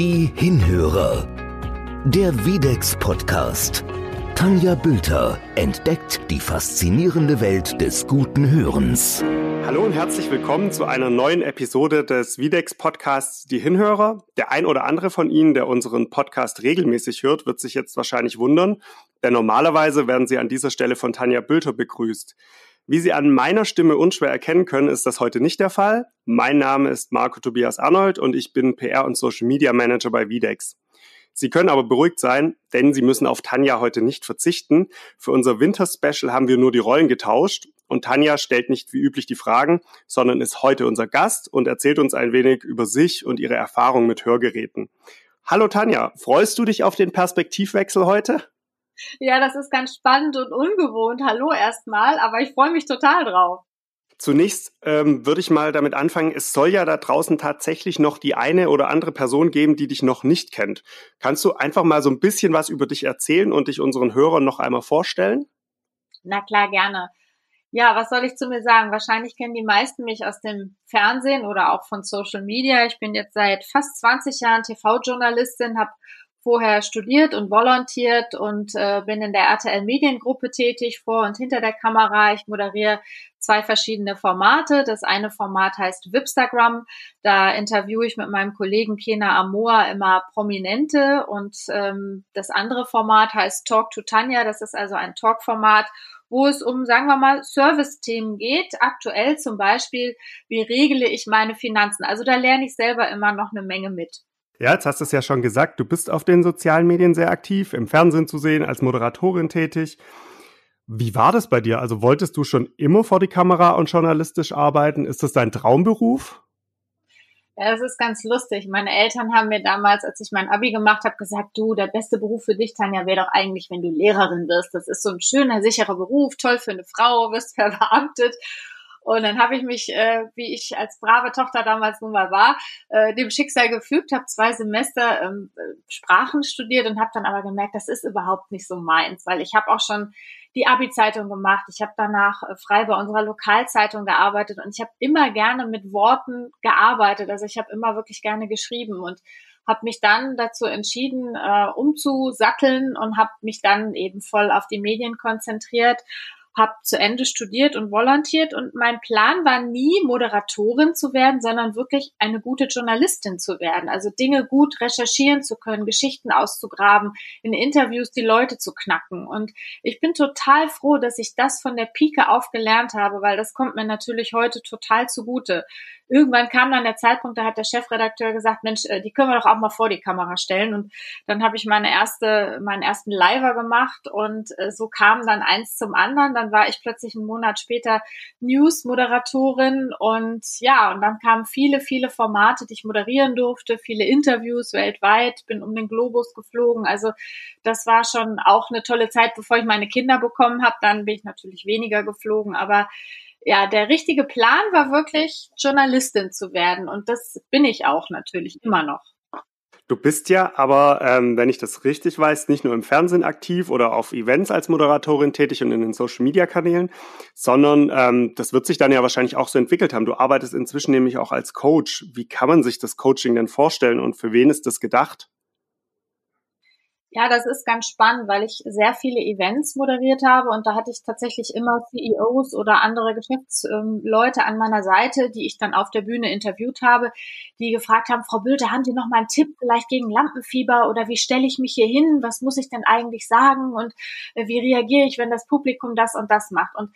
Die Hinhörer. Der Videx Podcast. Tanja Bülter entdeckt die faszinierende Welt des guten Hörens. Hallo und herzlich willkommen zu einer neuen Episode des Videx Podcasts Die Hinhörer. Der ein oder andere von Ihnen, der unseren Podcast regelmäßig hört, wird sich jetzt wahrscheinlich wundern, denn normalerweise werden Sie an dieser Stelle von Tanja Bülter begrüßt. Wie Sie an meiner Stimme unschwer erkennen können, ist das heute nicht der Fall. Mein Name ist Marco Tobias Arnold und ich bin PR und Social Media Manager bei Videx. Sie können aber beruhigt sein, denn Sie müssen auf Tanja heute nicht verzichten. Für unser Winter-Special haben wir nur die Rollen getauscht und Tanja stellt nicht wie üblich die Fragen, sondern ist heute unser Gast und erzählt uns ein wenig über sich und ihre Erfahrungen mit Hörgeräten. Hallo Tanja, freust du dich auf den Perspektivwechsel heute? Ja, das ist ganz spannend und ungewohnt. Hallo erstmal, aber ich freue mich total drauf. Zunächst ähm, würde ich mal damit anfangen, es soll ja da draußen tatsächlich noch die eine oder andere Person geben, die dich noch nicht kennt. Kannst du einfach mal so ein bisschen was über dich erzählen und dich unseren Hörern noch einmal vorstellen? Na klar, gerne. Ja, was soll ich zu mir sagen? Wahrscheinlich kennen die meisten mich aus dem Fernsehen oder auch von Social Media. Ich bin jetzt seit fast 20 Jahren TV-Journalistin, habe vorher studiert und volontiert und äh, bin in der RTL Mediengruppe tätig, vor und hinter der Kamera. Ich moderiere zwei verschiedene Formate. Das eine Format heißt Wipstagram. Da interviewe ich mit meinem Kollegen Kena Amoa immer Prominente und ähm, das andere Format heißt Talk to Tanja. Das ist also ein Talkformat, wo es um, sagen wir mal, Service-Themen geht. Aktuell zum Beispiel, wie regle ich meine Finanzen? Also da lerne ich selber immer noch eine Menge mit. Ja, jetzt hast du es ja schon gesagt, du bist auf den sozialen Medien sehr aktiv, im Fernsehen zu sehen, als Moderatorin tätig. Wie war das bei dir? Also wolltest du schon immer vor die Kamera und journalistisch arbeiten? Ist das dein Traumberuf? Ja, das ist ganz lustig. Meine Eltern haben mir damals, als ich mein Abi gemacht habe, gesagt, du, der beste Beruf für dich, Tanja, wäre doch eigentlich, wenn du Lehrerin wirst. Das ist so ein schöner, sicherer Beruf, toll für eine Frau, wirst verbeamtet. Und dann habe ich mich, äh, wie ich als brave Tochter damals nun mal war, äh, dem Schicksal gefügt, habe zwei Semester ähm, Sprachen studiert und habe dann aber gemerkt, das ist überhaupt nicht so meins, weil ich habe auch schon die Abi-Zeitung gemacht. Ich habe danach äh, frei bei unserer Lokalzeitung gearbeitet und ich habe immer gerne mit Worten gearbeitet. Also ich habe immer wirklich gerne geschrieben und habe mich dann dazu entschieden, äh, umzusatteln und habe mich dann eben voll auf die Medien konzentriert habe zu Ende studiert und volontiert und mein Plan war nie Moderatorin zu werden, sondern wirklich eine gute Journalistin zu werden. Also Dinge gut recherchieren zu können, Geschichten auszugraben, in Interviews die Leute zu knacken. Und ich bin total froh, dass ich das von der Pike auf gelernt habe, weil das kommt mir natürlich heute total zugute irgendwann kam dann der Zeitpunkt, da hat der Chefredakteur gesagt, Mensch, äh, die können wir doch auch mal vor die Kamera stellen. Und dann habe ich meine erste, meinen ersten Liver gemacht und äh, so kam dann eins zum anderen. Dann war ich plötzlich einen Monat später News-Moderatorin und ja, und dann kamen viele, viele Formate, die ich moderieren durfte, viele Interviews weltweit, bin um den Globus geflogen. Also das war schon auch eine tolle Zeit, bevor ich meine Kinder bekommen habe. Dann bin ich natürlich weniger geflogen, aber ja, der richtige Plan war wirklich, Journalistin zu werden. Und das bin ich auch natürlich immer noch. Du bist ja aber, ähm, wenn ich das richtig weiß, nicht nur im Fernsehen aktiv oder auf Events als Moderatorin tätig und in den Social-Media-Kanälen, sondern ähm, das wird sich dann ja wahrscheinlich auch so entwickelt haben. Du arbeitest inzwischen nämlich auch als Coach. Wie kann man sich das Coaching denn vorstellen und für wen ist das gedacht? Ja, das ist ganz spannend, weil ich sehr viele Events moderiert habe und da hatte ich tatsächlich immer CEOs oder andere Geschäftsleute an meiner Seite, die ich dann auf der Bühne interviewt habe, die gefragt haben, Frau Bülter, haben Sie noch mal einen Tipp vielleicht gegen Lampenfieber oder wie stelle ich mich hier hin? Was muss ich denn eigentlich sagen? Und äh, wie reagiere ich, wenn das Publikum das und das macht? Und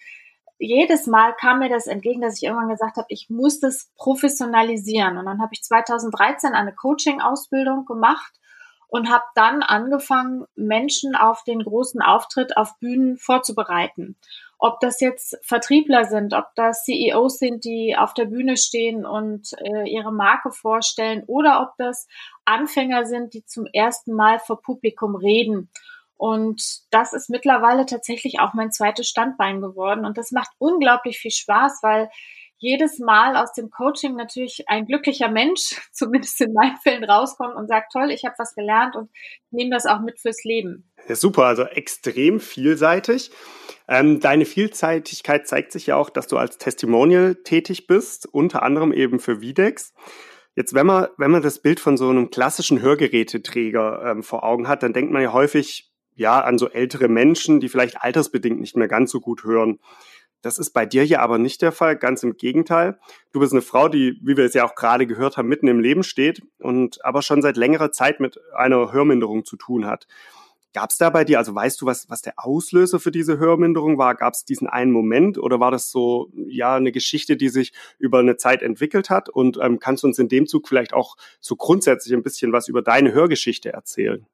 jedes Mal kam mir das entgegen, dass ich irgendwann gesagt habe, ich muss das professionalisieren. Und dann habe ich 2013 eine Coaching-Ausbildung gemacht und habe dann angefangen, Menschen auf den großen Auftritt auf Bühnen vorzubereiten. Ob das jetzt Vertriebler sind, ob das CEOs sind, die auf der Bühne stehen und äh, ihre Marke vorstellen, oder ob das Anfänger sind, die zum ersten Mal vor Publikum reden. Und das ist mittlerweile tatsächlich auch mein zweites Standbein geworden. Und das macht unglaublich viel Spaß, weil jedes Mal aus dem Coaching natürlich ein glücklicher Mensch, zumindest in meinen Fällen, rauskommt und sagt, toll, ich habe was gelernt und nehme das auch mit fürs Leben. Ja, super, also extrem vielseitig. Ähm, deine Vielseitigkeit zeigt sich ja auch, dass du als Testimonial tätig bist, unter anderem eben für Videx. Jetzt, wenn man, wenn man das Bild von so einem klassischen Hörgeräteträger ähm, vor Augen hat, dann denkt man ja häufig, ja, an so ältere Menschen, die vielleicht altersbedingt nicht mehr ganz so gut hören. Das ist bei dir ja aber nicht der Fall, ganz im Gegenteil. Du bist eine Frau, die, wie wir es ja auch gerade gehört haben, mitten im Leben steht und aber schon seit längerer Zeit mit einer Hörminderung zu tun hat. Gab es da bei dir, also weißt du, was, was der Auslöser für diese Hörminderung war? Gab es diesen einen Moment oder war das so, ja, eine Geschichte, die sich über eine Zeit entwickelt hat? Und ähm, kannst du uns in dem Zug vielleicht auch so grundsätzlich ein bisschen was über deine Hörgeschichte erzählen?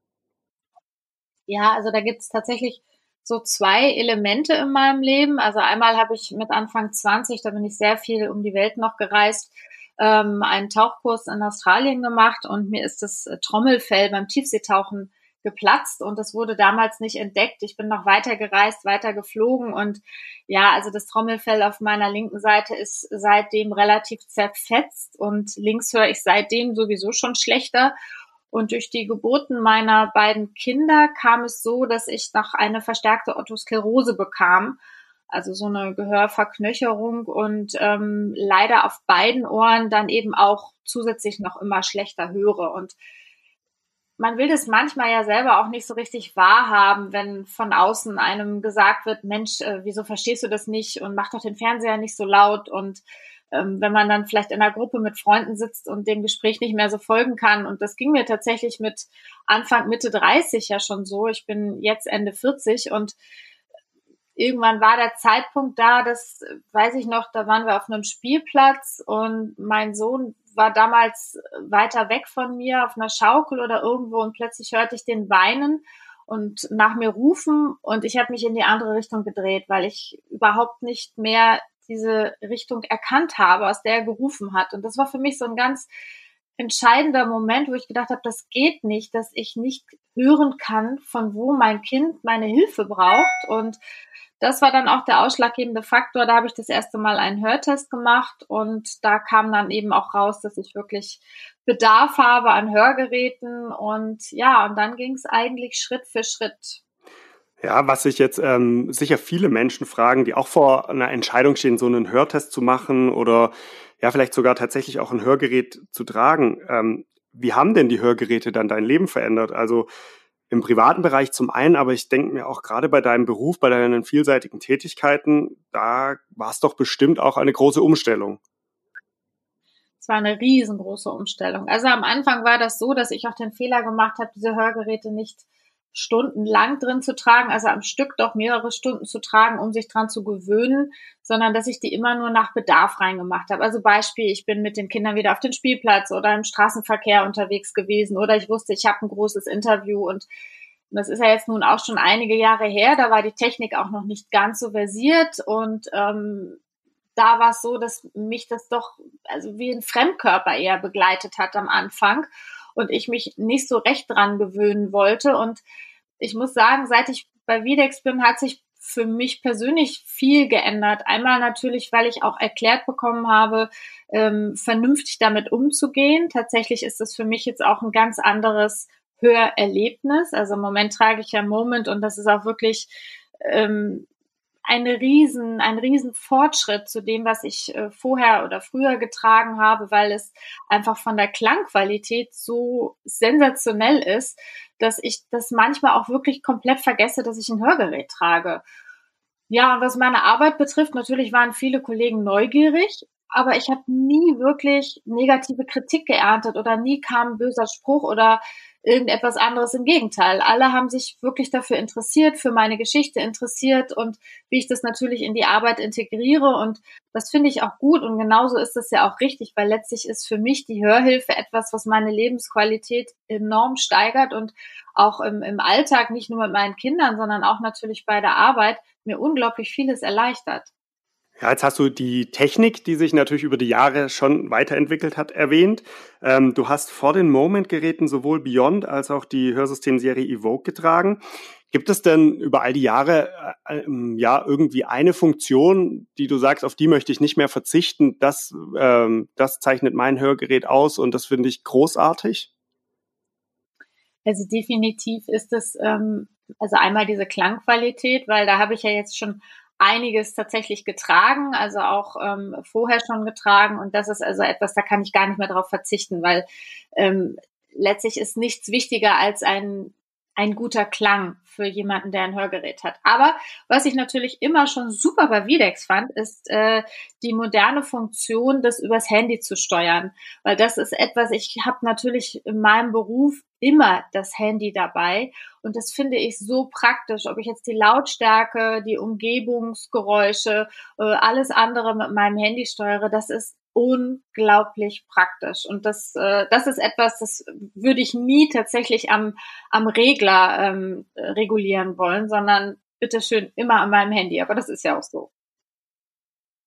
Ja, also da gibt es tatsächlich so zwei Elemente in meinem Leben. Also einmal habe ich mit Anfang 20, da bin ich sehr viel um die Welt noch gereist, ähm, einen Tauchkurs in Australien gemacht und mir ist das Trommelfell beim Tiefseetauchen geplatzt und das wurde damals nicht entdeckt. Ich bin noch weiter gereist, weiter geflogen und ja, also das Trommelfell auf meiner linken Seite ist seitdem relativ zerfetzt und links höre ich seitdem sowieso schon schlechter. Und durch die Geburten meiner beiden Kinder kam es so, dass ich noch eine verstärkte Otosklerose bekam, also so eine Gehörverknöcherung und ähm, leider auf beiden Ohren dann eben auch zusätzlich noch immer schlechter höre. Und man will das manchmal ja selber auch nicht so richtig wahrhaben, wenn von außen einem gesagt wird, Mensch, äh, wieso verstehst du das nicht und mach doch den Fernseher nicht so laut und wenn man dann vielleicht in einer Gruppe mit Freunden sitzt und dem Gespräch nicht mehr so folgen kann. Und das ging mir tatsächlich mit Anfang, Mitte 30 ja schon so. Ich bin jetzt Ende 40 und irgendwann war der Zeitpunkt da, das weiß ich noch, da waren wir auf einem Spielplatz und mein Sohn war damals weiter weg von mir auf einer Schaukel oder irgendwo und plötzlich hörte ich den weinen und nach mir rufen und ich habe mich in die andere Richtung gedreht, weil ich überhaupt nicht mehr diese Richtung erkannt habe, aus der er gerufen hat. Und das war für mich so ein ganz entscheidender Moment, wo ich gedacht habe, das geht nicht, dass ich nicht hören kann, von wo mein Kind meine Hilfe braucht. Und das war dann auch der ausschlaggebende Faktor. Da habe ich das erste Mal einen Hörtest gemacht und da kam dann eben auch raus, dass ich wirklich Bedarf habe an Hörgeräten. Und ja, und dann ging es eigentlich Schritt für Schritt. Ja, was sich jetzt ähm, sicher viele Menschen fragen, die auch vor einer Entscheidung stehen, so einen Hörtest zu machen oder ja, vielleicht sogar tatsächlich auch ein Hörgerät zu tragen. Ähm, wie haben denn die Hörgeräte dann dein Leben verändert? Also im privaten Bereich zum einen, aber ich denke mir auch gerade bei deinem Beruf, bei deinen vielseitigen Tätigkeiten, da war es doch bestimmt auch eine große Umstellung. Es war eine riesengroße Umstellung. Also am Anfang war das so, dass ich auch den Fehler gemacht habe, diese Hörgeräte nicht stundenlang drin zu tragen, also am Stück doch mehrere Stunden zu tragen, um sich dran zu gewöhnen, sondern dass ich die immer nur nach Bedarf reingemacht habe. Also Beispiel, ich bin mit den Kindern wieder auf den Spielplatz oder im Straßenverkehr unterwegs gewesen oder ich wusste, ich habe ein großes Interview und das ist ja jetzt nun auch schon einige Jahre her, da war die Technik auch noch nicht ganz so versiert und ähm, da war es so, dass mich das doch also wie ein Fremdkörper eher begleitet hat am Anfang und ich mich nicht so recht dran gewöhnen wollte. Und ich muss sagen, seit ich bei Videx bin, hat sich für mich persönlich viel geändert. Einmal natürlich, weil ich auch erklärt bekommen habe, ähm, vernünftig damit umzugehen. Tatsächlich ist es für mich jetzt auch ein ganz anderes Hörerlebnis. Also im Moment trage ich ja Moment und das ist auch wirklich ähm, eine riesen, ein riesen Fortschritt zu dem, was ich äh, vorher oder früher getragen habe, weil es einfach von der Klangqualität so sensationell ist, dass ich das manchmal auch wirklich komplett vergesse, dass ich ein Hörgerät trage. Ja, und was meine Arbeit betrifft, natürlich waren viele Kollegen neugierig, aber ich habe nie wirklich negative Kritik geerntet oder nie kam ein böser Spruch oder irgendetwas anderes. Im Gegenteil, alle haben sich wirklich dafür interessiert, für meine Geschichte interessiert und wie ich das natürlich in die Arbeit integriere. Und das finde ich auch gut und genauso ist das ja auch richtig, weil letztlich ist für mich die Hörhilfe etwas, was meine Lebensqualität enorm steigert und auch im, im Alltag, nicht nur mit meinen Kindern, sondern auch natürlich bei der Arbeit, mir unglaublich vieles erleichtert. Ja, jetzt hast du die Technik, die sich natürlich über die Jahre schon weiterentwickelt hat, erwähnt. Ähm, du hast vor den Moment-Geräten sowohl Beyond als auch die Hörsystemserie Evoke getragen. Gibt es denn über all die Jahre äh, ähm, ja irgendwie eine Funktion, die du sagst, auf die möchte ich nicht mehr verzichten? Das, ähm, das zeichnet mein Hörgerät aus und das finde ich großartig? Also definitiv ist es ähm, also einmal diese Klangqualität, weil da habe ich ja jetzt schon einiges tatsächlich getragen, also auch ähm, vorher schon getragen. Und das ist also etwas, da kann ich gar nicht mehr darauf verzichten, weil ähm, letztlich ist nichts wichtiger als ein ein guter Klang für jemanden, der ein Hörgerät hat. Aber was ich natürlich immer schon super bei Videx fand, ist äh, die moderne Funktion, das übers Handy zu steuern. Weil das ist etwas, ich habe natürlich in meinem Beruf immer das Handy dabei. Und das finde ich so praktisch, ob ich jetzt die Lautstärke, die Umgebungsgeräusche, äh, alles andere mit meinem Handy steuere. Das ist unglaublich praktisch. Und das, äh, das ist etwas, das würde ich nie tatsächlich am, am Regler ähm, regulieren wollen, sondern bitteschön immer an meinem Handy. Aber das ist ja auch so.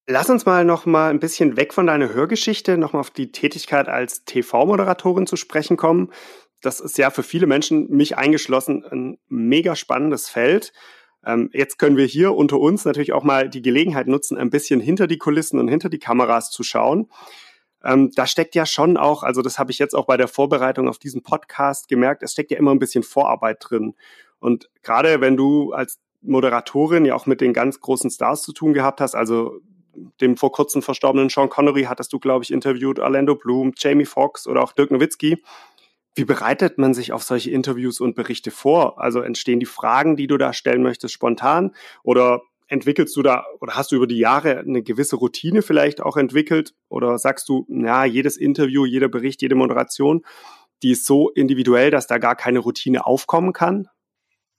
Lass uns mal noch mal ein bisschen weg von deiner Hörgeschichte, noch mal auf die Tätigkeit als TV-Moderatorin zu sprechen kommen. Das ist ja für viele Menschen, mich eingeschlossen, ein mega spannendes Feld. Ähm, jetzt können wir hier unter uns natürlich auch mal die Gelegenheit nutzen, ein bisschen hinter die Kulissen und hinter die Kameras zu schauen. Ähm, da steckt ja schon auch, also das habe ich jetzt auch bei der Vorbereitung auf diesen Podcast gemerkt, es steckt ja immer ein bisschen Vorarbeit drin. Und gerade wenn du als Moderatorin ja auch mit den ganz großen Stars zu tun gehabt hast, also dem vor kurzem verstorbenen Sean Connery hattest du, glaube ich, interviewt, Orlando Bloom, Jamie Foxx oder auch Dirk Nowitzki. Wie bereitet man sich auf solche Interviews und Berichte vor? Also entstehen die Fragen, die du da stellen möchtest, spontan? Oder entwickelst du da oder hast du über die Jahre eine gewisse Routine vielleicht auch entwickelt? Oder sagst du, ja, jedes Interview, jeder Bericht, jede Moderation, die ist so individuell, dass da gar keine Routine aufkommen kann?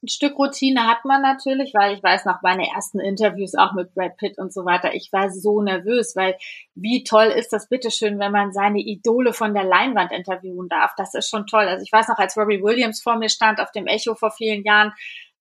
Ein Stück Routine hat man natürlich, weil ich weiß nach meinen ersten Interviews auch mit Brad Pitt und so weiter, ich war so nervös, weil wie toll ist das bitteschön, wenn man seine Idole von der Leinwand interviewen darf. Das ist schon toll. Also ich weiß noch, als Robbie Williams vor mir stand auf dem Echo vor vielen Jahren,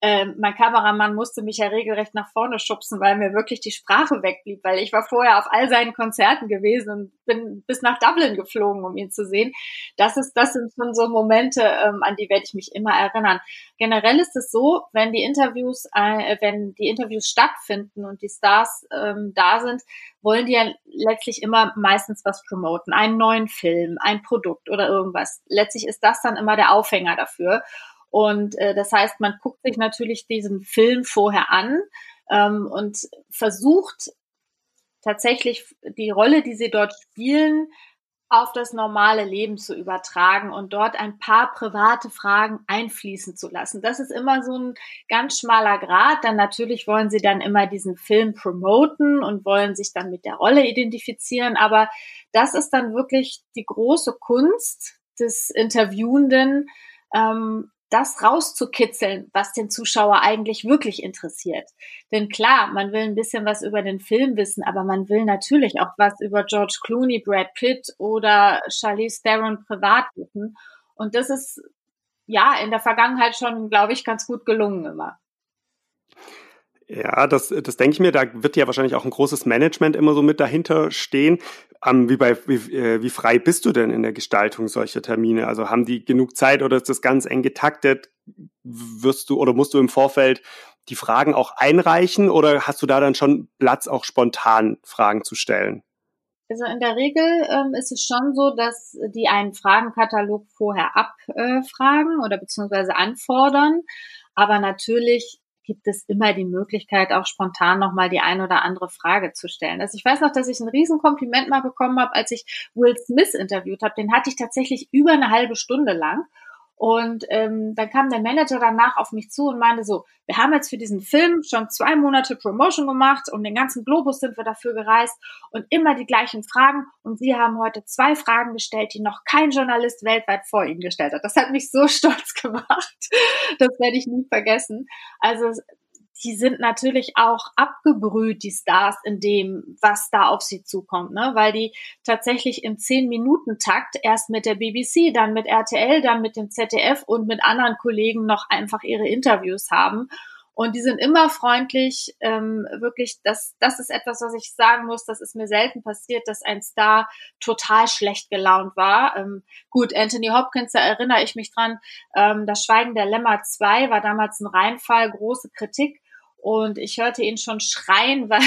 ähm, mein Kameramann musste mich ja regelrecht nach vorne schubsen, weil mir wirklich die Sprache wegblieb, weil ich war vorher auf all seinen Konzerten gewesen und bin bis nach Dublin geflogen, um ihn zu sehen. Das ist, das sind schon so Momente, ähm, an die werde ich mich immer erinnern. Generell ist es so, wenn die Interviews, äh, wenn die Interviews stattfinden und die Stars ähm, da sind, wollen die ja letztlich immer meistens was promoten, einen neuen Film, ein Produkt oder irgendwas. Letztlich ist das dann immer der Aufhänger dafür. Und äh, das heißt, man guckt sich natürlich diesen Film vorher an ähm, und versucht tatsächlich die Rolle, die sie dort spielen, auf das normale Leben zu übertragen und dort ein paar private Fragen einfließen zu lassen. Das ist immer so ein ganz schmaler Grad. Dann natürlich wollen sie dann immer diesen Film promoten und wollen sich dann mit der Rolle identifizieren. Aber das ist dann wirklich die große Kunst des Interviewenden, ähm, das rauszukitzeln, was den Zuschauer eigentlich wirklich interessiert. Denn klar, man will ein bisschen was über den Film wissen, aber man will natürlich auch was über George Clooney, Brad Pitt oder Charlize Theron privat wissen. Und das ist ja in der Vergangenheit schon, glaube ich, ganz gut gelungen immer. Ja, das, das denke ich mir. Da wird ja wahrscheinlich auch ein großes Management immer so mit dahinter stehen. Ähm, wie, bei, wie, äh, wie frei bist du denn in der Gestaltung solcher Termine? Also haben die genug Zeit oder ist das ganz eng getaktet? Wirst du oder musst du im Vorfeld die Fragen auch einreichen oder hast du da dann schon Platz, auch spontan Fragen zu stellen? Also in der Regel ähm, ist es schon so, dass die einen Fragenkatalog vorher abfragen äh, oder beziehungsweise anfordern. Aber natürlich gibt es immer die Möglichkeit, auch spontan nochmal die ein oder andere Frage zu stellen. Also ich weiß noch, dass ich ein Riesenkompliment mal bekommen habe, als ich Will Smith interviewt habe. Den hatte ich tatsächlich über eine halbe Stunde lang. Und ähm, dann kam der Manager danach auf mich zu und meinte so, wir haben jetzt für diesen Film schon zwei Monate Promotion gemacht und den ganzen Globus sind wir dafür gereist und immer die gleichen Fragen. Und Sie haben heute zwei Fragen gestellt, die noch kein Journalist weltweit vor Ihnen gestellt hat. Das hat mich so stolz gemacht. Das werde ich nie vergessen. Also die sind natürlich auch abgebrüht, die Stars, in dem, was da auf sie zukommt, ne? weil die tatsächlich im 10-Minuten-Takt erst mit der BBC, dann mit RTL, dann mit dem ZDF und mit anderen Kollegen noch einfach ihre Interviews haben. Und die sind immer freundlich, ähm, wirklich, das, das ist etwas, was ich sagen muss, das ist mir selten passiert, dass ein Star total schlecht gelaunt war. Ähm, gut, Anthony Hopkins, da erinnere ich mich dran, ähm, das Schweigen der Lämmer 2 war damals ein Reinfall, große Kritik. Und ich hörte ihn schon schreien, weil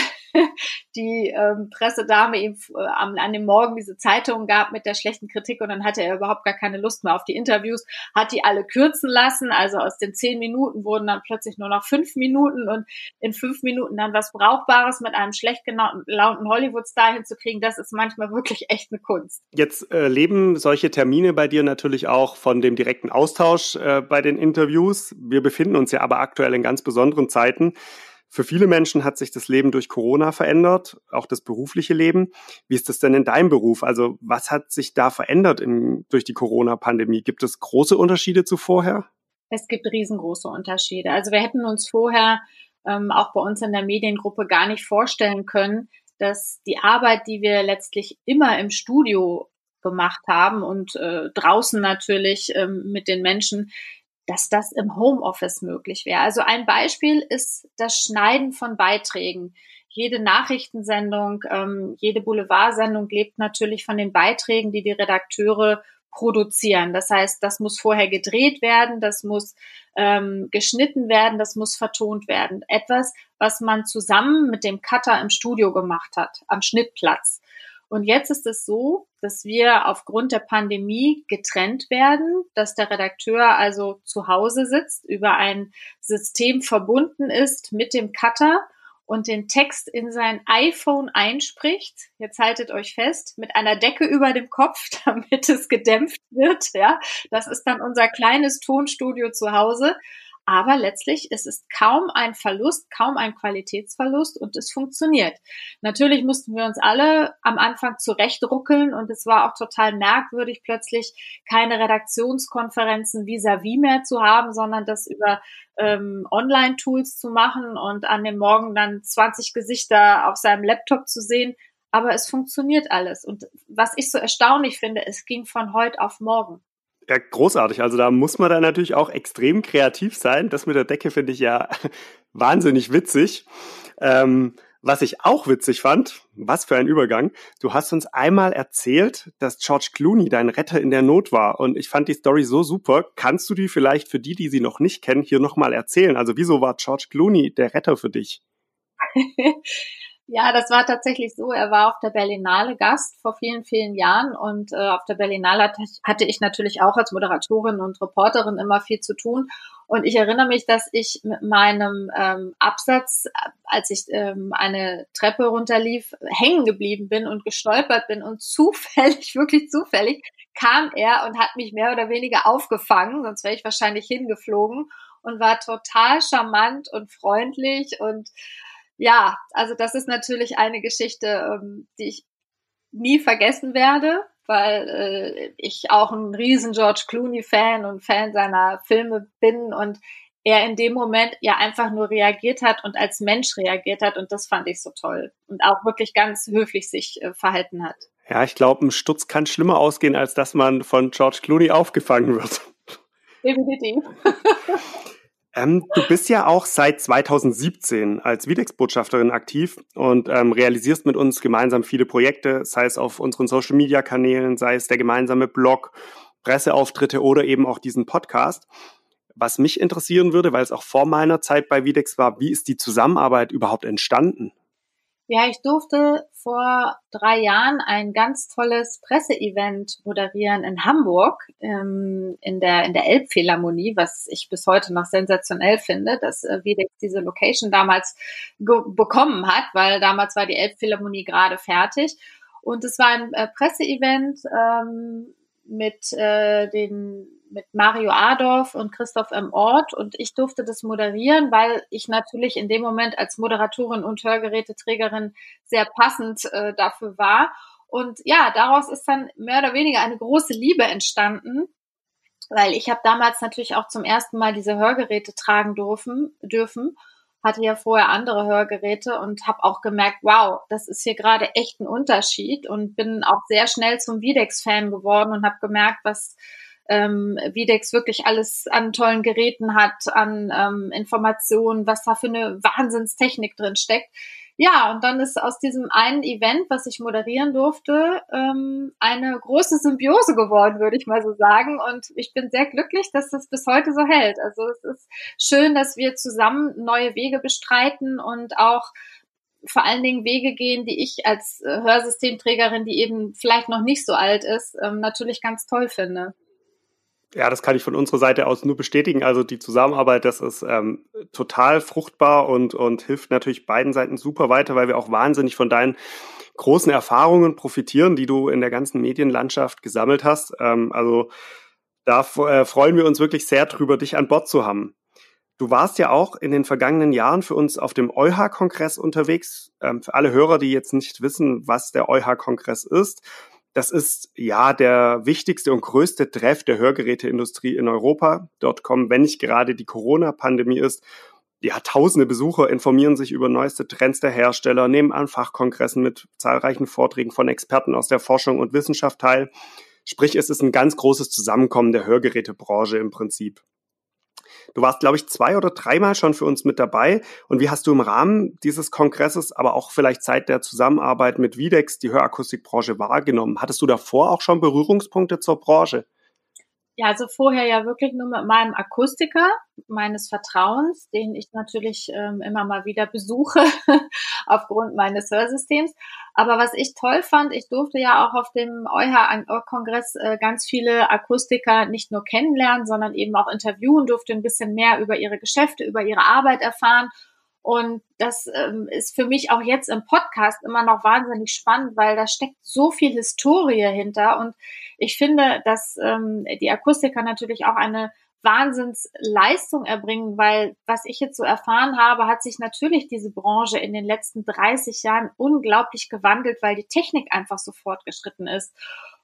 die ähm, Pressedame ihm äh, am, an dem Morgen diese Zeitung gab mit der schlechten Kritik und dann hatte er überhaupt gar keine Lust mehr auf die Interviews, hat die alle kürzen lassen. Also aus den zehn Minuten wurden dann plötzlich nur noch fünf Minuten und in fünf Minuten dann was Brauchbares mit einem schlecht gelaunten Hollywood-Star hinzukriegen, das ist manchmal wirklich echt eine Kunst. Jetzt äh, leben solche Termine bei dir natürlich auch von dem direkten Austausch äh, bei den Interviews. Wir befinden uns ja aber aktuell in ganz besonderen Zeiten. Für viele Menschen hat sich das Leben durch Corona verändert, auch das berufliche Leben. Wie ist das denn in deinem Beruf? Also was hat sich da verändert in, durch die Corona-Pandemie? Gibt es große Unterschiede zu vorher? Es gibt riesengroße Unterschiede. Also wir hätten uns vorher ähm, auch bei uns in der Mediengruppe gar nicht vorstellen können, dass die Arbeit, die wir letztlich immer im Studio gemacht haben und äh, draußen natürlich ähm, mit den Menschen, dass das im Homeoffice möglich wäre. Also ein Beispiel ist das Schneiden von Beiträgen. Jede Nachrichtensendung, ähm, jede Boulevardsendung lebt natürlich von den Beiträgen, die die Redakteure produzieren. Das heißt, das muss vorher gedreht werden, das muss ähm, geschnitten werden, das muss vertont werden. Etwas, was man zusammen mit dem Cutter im Studio gemacht hat, am Schnittplatz. Und jetzt ist es so, dass wir aufgrund der Pandemie getrennt werden, dass der Redakteur also zu Hause sitzt, über ein System verbunden ist mit dem Cutter und den Text in sein iPhone einspricht. Jetzt haltet euch fest, mit einer Decke über dem Kopf, damit es gedämpft wird. Ja, das ist dann unser kleines Tonstudio zu Hause. Aber letztlich ist es kaum ein Verlust, kaum ein Qualitätsverlust und es funktioniert. Natürlich mussten wir uns alle am Anfang zurechtruckeln und es war auch total merkwürdig, plötzlich keine Redaktionskonferenzen vis-à-vis -vis mehr zu haben, sondern das über ähm, Online-Tools zu machen und an dem Morgen dann 20 Gesichter auf seinem Laptop zu sehen. Aber es funktioniert alles. Und was ich so erstaunlich finde, es ging von heute auf morgen. Ja, großartig. Also da muss man dann natürlich auch extrem kreativ sein. Das mit der Decke finde ich ja wahnsinnig witzig. Ähm, was ich auch witzig fand, was für ein Übergang, du hast uns einmal erzählt, dass George Clooney dein Retter in der Not war. Und ich fand die Story so super. Kannst du die vielleicht für die, die sie noch nicht kennen, hier nochmal erzählen? Also wieso war George Clooney der Retter für dich? Ja, das war tatsächlich so. Er war auf der Berlinale Gast vor vielen, vielen Jahren und äh, auf der Berlinale hatte ich natürlich auch als Moderatorin und Reporterin immer viel zu tun. Und ich erinnere mich, dass ich mit meinem ähm, Absatz, als ich ähm, eine Treppe runterlief, hängen geblieben bin und gestolpert bin und zufällig, wirklich zufällig, kam er und hat mich mehr oder weniger aufgefangen, sonst wäre ich wahrscheinlich hingeflogen und war total charmant und freundlich und ja, also das ist natürlich eine Geschichte, ähm, die ich nie vergessen werde, weil äh, ich auch ein riesen George Clooney-Fan und Fan seiner Filme bin und er in dem Moment ja einfach nur reagiert hat und als Mensch reagiert hat und das fand ich so toll und auch wirklich ganz höflich sich äh, verhalten hat. Ja, ich glaube, ein Sturz kann schlimmer ausgehen, als dass man von George Clooney aufgefangen wird. Definitiv. Ähm, du bist ja auch seit 2017 als Videx-Botschafterin aktiv und ähm, realisierst mit uns gemeinsam viele Projekte, sei es auf unseren Social-Media-Kanälen, sei es der gemeinsame Blog, Presseauftritte oder eben auch diesen Podcast. Was mich interessieren würde, weil es auch vor meiner Zeit bei Videx war, wie ist die Zusammenarbeit überhaupt entstanden? Ja, ich durfte vor drei Jahren ein ganz tolles Presseevent moderieren in Hamburg ähm, in der in der Elbphilharmonie, was ich bis heute noch sensationell finde, dass äh, Vedex diese Location damals bekommen hat, weil damals war die Elbphilharmonie gerade fertig. Und es war ein äh, Presseevent ähm, mit äh, den mit Mario Adorf und Christoph M. Ort und ich durfte das moderieren, weil ich natürlich in dem Moment als Moderatorin und Hörgeräteträgerin sehr passend äh, dafür war. Und ja, daraus ist dann mehr oder weniger eine große Liebe entstanden, weil ich habe damals natürlich auch zum ersten Mal diese Hörgeräte tragen dürfen, dürfen hatte ja vorher andere Hörgeräte und habe auch gemerkt, wow, das ist hier gerade echt ein Unterschied und bin auch sehr schnell zum Videx-Fan geworden und habe gemerkt, was ähm, Videx wirklich alles an tollen Geräten hat, an ähm, Informationen, was da für eine Wahnsinnstechnik drin steckt. Ja, und dann ist aus diesem einen Event, was ich moderieren durfte, ähm, eine große Symbiose geworden, würde ich mal so sagen. Und ich bin sehr glücklich, dass das bis heute so hält. Also es ist schön, dass wir zusammen neue Wege bestreiten und auch vor allen Dingen Wege gehen, die ich als äh, Hörsystemträgerin, die eben vielleicht noch nicht so alt ist, ähm, natürlich ganz toll finde. Ja, das kann ich von unserer Seite aus nur bestätigen. Also die Zusammenarbeit, das ist ähm, total fruchtbar und, und hilft natürlich beiden Seiten super weiter, weil wir auch wahnsinnig von deinen großen Erfahrungen profitieren, die du in der ganzen Medienlandschaft gesammelt hast. Ähm, also da äh, freuen wir uns wirklich sehr drüber, dich an Bord zu haben. Du warst ja auch in den vergangenen Jahren für uns auf dem EuH-Kongress unterwegs. Ähm, für alle Hörer, die jetzt nicht wissen, was der EuH-Kongress ist, das ist ja der wichtigste und größte Treff der Hörgeräteindustrie in Europa. Dort kommen, wenn nicht gerade die Corona-Pandemie ist, ja, tausende Besucher informieren sich über neueste Trends der Hersteller, nehmen an Fachkongressen mit zahlreichen Vorträgen von Experten aus der Forschung und Wissenschaft teil. Sprich, es ist ein ganz großes Zusammenkommen der Hörgerätebranche im Prinzip. Du warst, glaube ich, zwei oder dreimal schon für uns mit dabei. Und wie hast du im Rahmen dieses Kongresses, aber auch vielleicht seit der Zusammenarbeit mit Videx die Hörakustikbranche wahrgenommen? Hattest du davor auch schon Berührungspunkte zur Branche? Ja, also vorher ja wirklich nur mit meinem Akustiker meines Vertrauens, den ich natürlich ähm, immer mal wieder besuche aufgrund meines Hörsystems. Aber was ich toll fand, ich durfte ja auch auf dem EuH-Kongress äh, ganz viele Akustiker nicht nur kennenlernen, sondern eben auch interviewen, durfte ein bisschen mehr über ihre Geschäfte, über ihre Arbeit erfahren und das ähm, ist für mich auch jetzt im Podcast immer noch wahnsinnig spannend, weil da steckt so viel Historie hinter. Und ich finde, dass ähm, die Akustiker natürlich auch eine Wahnsinnsleistung erbringen, weil was ich jetzt so erfahren habe, hat sich natürlich diese Branche in den letzten 30 Jahren unglaublich gewandelt, weil die Technik einfach so fortgeschritten ist.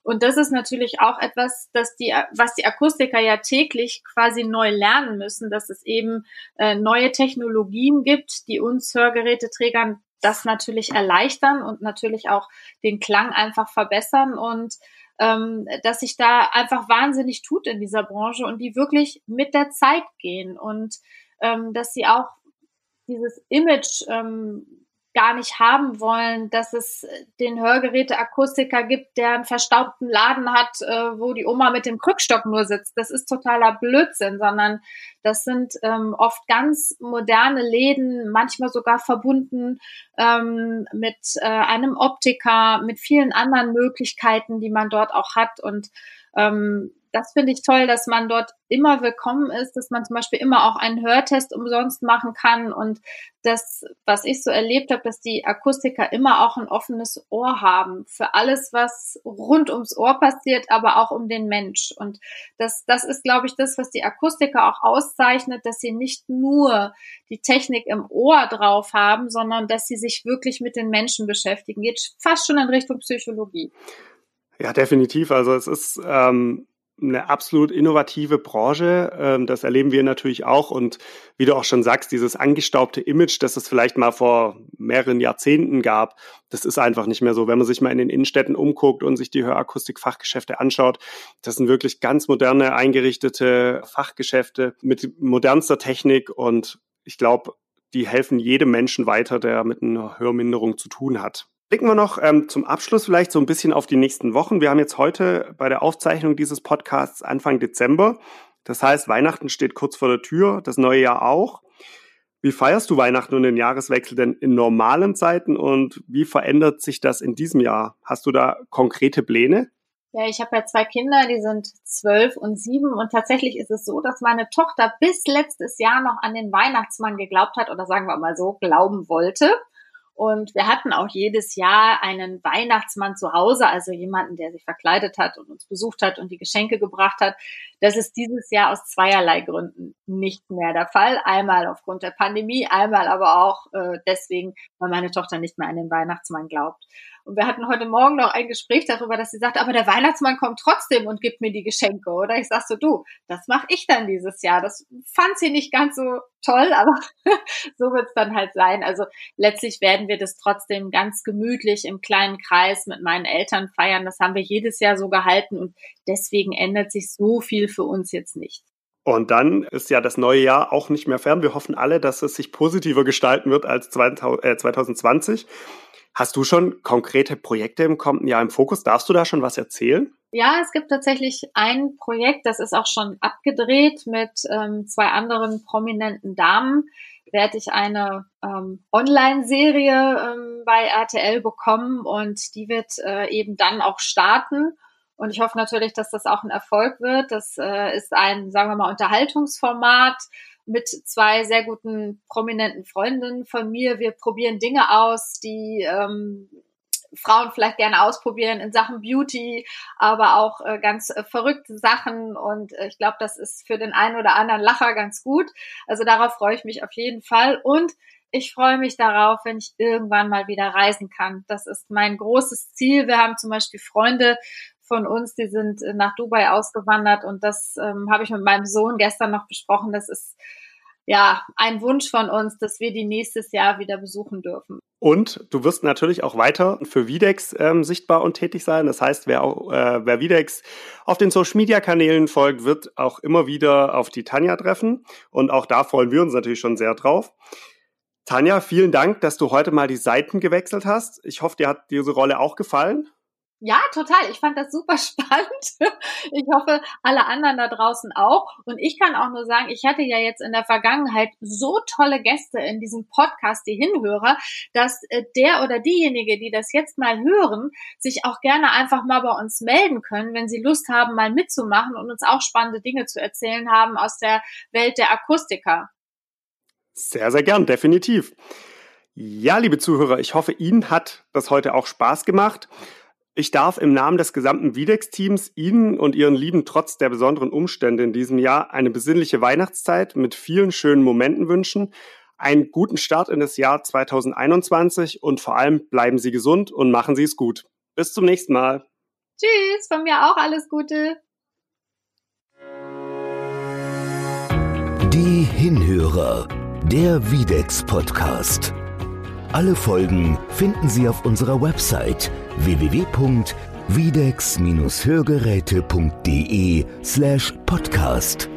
Und das ist natürlich auch etwas, dass die, was die Akustiker ja täglich quasi neu lernen müssen, dass es eben äh, neue Technologien gibt, die uns Hörgeräteträgern das natürlich erleichtern und natürlich auch den Klang einfach verbessern und ähm, dass sich da einfach wahnsinnig tut in dieser Branche und die wirklich mit der Zeit gehen und ähm, dass sie auch dieses Image ähm, gar nicht haben wollen, dass es den Hörgeräteakustiker gibt, der einen verstaubten Laden hat, äh, wo die Oma mit dem Krückstock nur sitzt. Das ist totaler Blödsinn, sondern das sind ähm, oft ganz moderne Läden, manchmal sogar verbunden ähm, mit äh, einem Optiker, mit vielen anderen Möglichkeiten, die man dort auch hat. Und ähm, das finde ich toll, dass man dort immer willkommen ist, dass man zum Beispiel immer auch einen Hörtest umsonst machen kann und das, was ich so erlebt habe, dass die Akustiker immer auch ein offenes Ohr haben für alles, was rund ums Ohr passiert, aber auch um den Mensch. Und das, das ist, glaube ich, das, was die Akustiker auch auszeichnet, dass sie nicht nur die Technik im Ohr drauf haben, sondern dass sie sich wirklich mit den Menschen beschäftigen. Geht fast schon in Richtung Psychologie. Ja, definitiv. Also es ist ähm, eine absolut innovative Branche. Ähm, das erleben wir natürlich auch. Und wie du auch schon sagst, dieses angestaubte Image, das es vielleicht mal vor mehreren Jahrzehnten gab, das ist einfach nicht mehr so. Wenn man sich mal in den Innenstädten umguckt und sich die Hörakustik-Fachgeschäfte anschaut, das sind wirklich ganz moderne, eingerichtete Fachgeschäfte mit modernster Technik. Und ich glaube, die helfen jedem Menschen weiter, der mit einer Hörminderung zu tun hat. Blicken wir noch ähm, zum Abschluss vielleicht so ein bisschen auf die nächsten Wochen. Wir haben jetzt heute bei der Aufzeichnung dieses Podcasts Anfang Dezember. Das heißt, Weihnachten steht kurz vor der Tür, das neue Jahr auch. Wie feierst du Weihnachten und den Jahreswechsel denn in normalen Zeiten und wie verändert sich das in diesem Jahr? Hast du da konkrete Pläne? Ja, ich habe ja zwei Kinder, die sind zwölf und sieben und tatsächlich ist es so, dass meine Tochter bis letztes Jahr noch an den Weihnachtsmann geglaubt hat oder sagen wir mal so, glauben wollte. Und wir hatten auch jedes Jahr einen Weihnachtsmann zu Hause, also jemanden, der sich verkleidet hat und uns besucht hat und die Geschenke gebracht hat. Das ist dieses Jahr aus zweierlei Gründen nicht mehr der Fall. Einmal aufgrund der Pandemie, einmal aber auch äh, deswegen, weil meine Tochter nicht mehr an den Weihnachtsmann glaubt. Und wir hatten heute Morgen noch ein Gespräch darüber, dass sie sagt, aber der Weihnachtsmann kommt trotzdem und gibt mir die Geschenke, oder? Ich sag so, du, das mache ich dann dieses Jahr. Das fand sie nicht ganz so toll, aber so wird es dann halt sein. Also letztlich werden wir das trotzdem ganz gemütlich im kleinen Kreis mit meinen Eltern feiern. Das haben wir jedes Jahr so gehalten und deswegen ändert sich so viel für uns jetzt nicht. Und dann ist ja das neue Jahr auch nicht mehr fern. Wir hoffen alle, dass es sich positiver gestalten wird als 2020. Hast du schon konkrete Projekte im kommenden Jahr im Fokus? Darfst du da schon was erzählen? Ja, es gibt tatsächlich ein Projekt, das ist auch schon abgedreht mit ähm, zwei anderen prominenten Damen. Werde ich eine ähm, Online-Serie ähm, bei RTL bekommen und die wird äh, eben dann auch starten. Und ich hoffe natürlich, dass das auch ein Erfolg wird. Das äh, ist ein, sagen wir mal, Unterhaltungsformat mit zwei sehr guten prominenten Freundinnen von mir. Wir probieren Dinge aus, die ähm, Frauen vielleicht gerne ausprobieren in Sachen Beauty, aber auch äh, ganz äh, verrückte Sachen. Und äh, ich glaube, das ist für den einen oder anderen Lacher ganz gut. Also darauf freue ich mich auf jeden Fall. Und ich freue mich darauf, wenn ich irgendwann mal wieder reisen kann. Das ist mein großes Ziel. Wir haben zum Beispiel Freunde von uns, die sind äh, nach Dubai ausgewandert und das ähm, habe ich mit meinem Sohn gestern noch besprochen. Das ist ja ein Wunsch von uns, dass wir die nächstes Jahr wieder besuchen dürfen. Und du wirst natürlich auch weiter für Videx ähm, sichtbar und tätig sein. Das heißt, wer, auch, äh, wer Videx auf den Social Media Kanälen folgt, wird auch immer wieder auf die Tanja treffen. Und auch da freuen wir uns natürlich schon sehr drauf. Tanja, vielen Dank, dass du heute mal die Seiten gewechselt hast. Ich hoffe, dir hat diese Rolle auch gefallen. Ja, total. Ich fand das super spannend. Ich hoffe, alle anderen da draußen auch. Und ich kann auch nur sagen, ich hatte ja jetzt in der Vergangenheit so tolle Gäste in diesem Podcast, die Hinhörer, dass äh, der oder diejenige, die das jetzt mal hören, sich auch gerne einfach mal bei uns melden können, wenn sie Lust haben, mal mitzumachen und uns auch spannende Dinge zu erzählen haben aus der Welt der Akustiker. Sehr, sehr gern, definitiv. Ja, liebe Zuhörer, ich hoffe, Ihnen hat das heute auch Spaß gemacht. Ich darf im Namen des gesamten Videx-Teams Ihnen und Ihren Lieben trotz der besonderen Umstände in diesem Jahr eine besinnliche Weihnachtszeit mit vielen schönen Momenten wünschen, einen guten Start in das Jahr 2021 und vor allem bleiben Sie gesund und machen Sie es gut. Bis zum nächsten Mal. Tschüss, von mir auch alles Gute. Die Hinhörer, der Videx Podcast. Alle Folgen finden Sie auf unserer Website www.videx-hörgeräte.de slash podcast.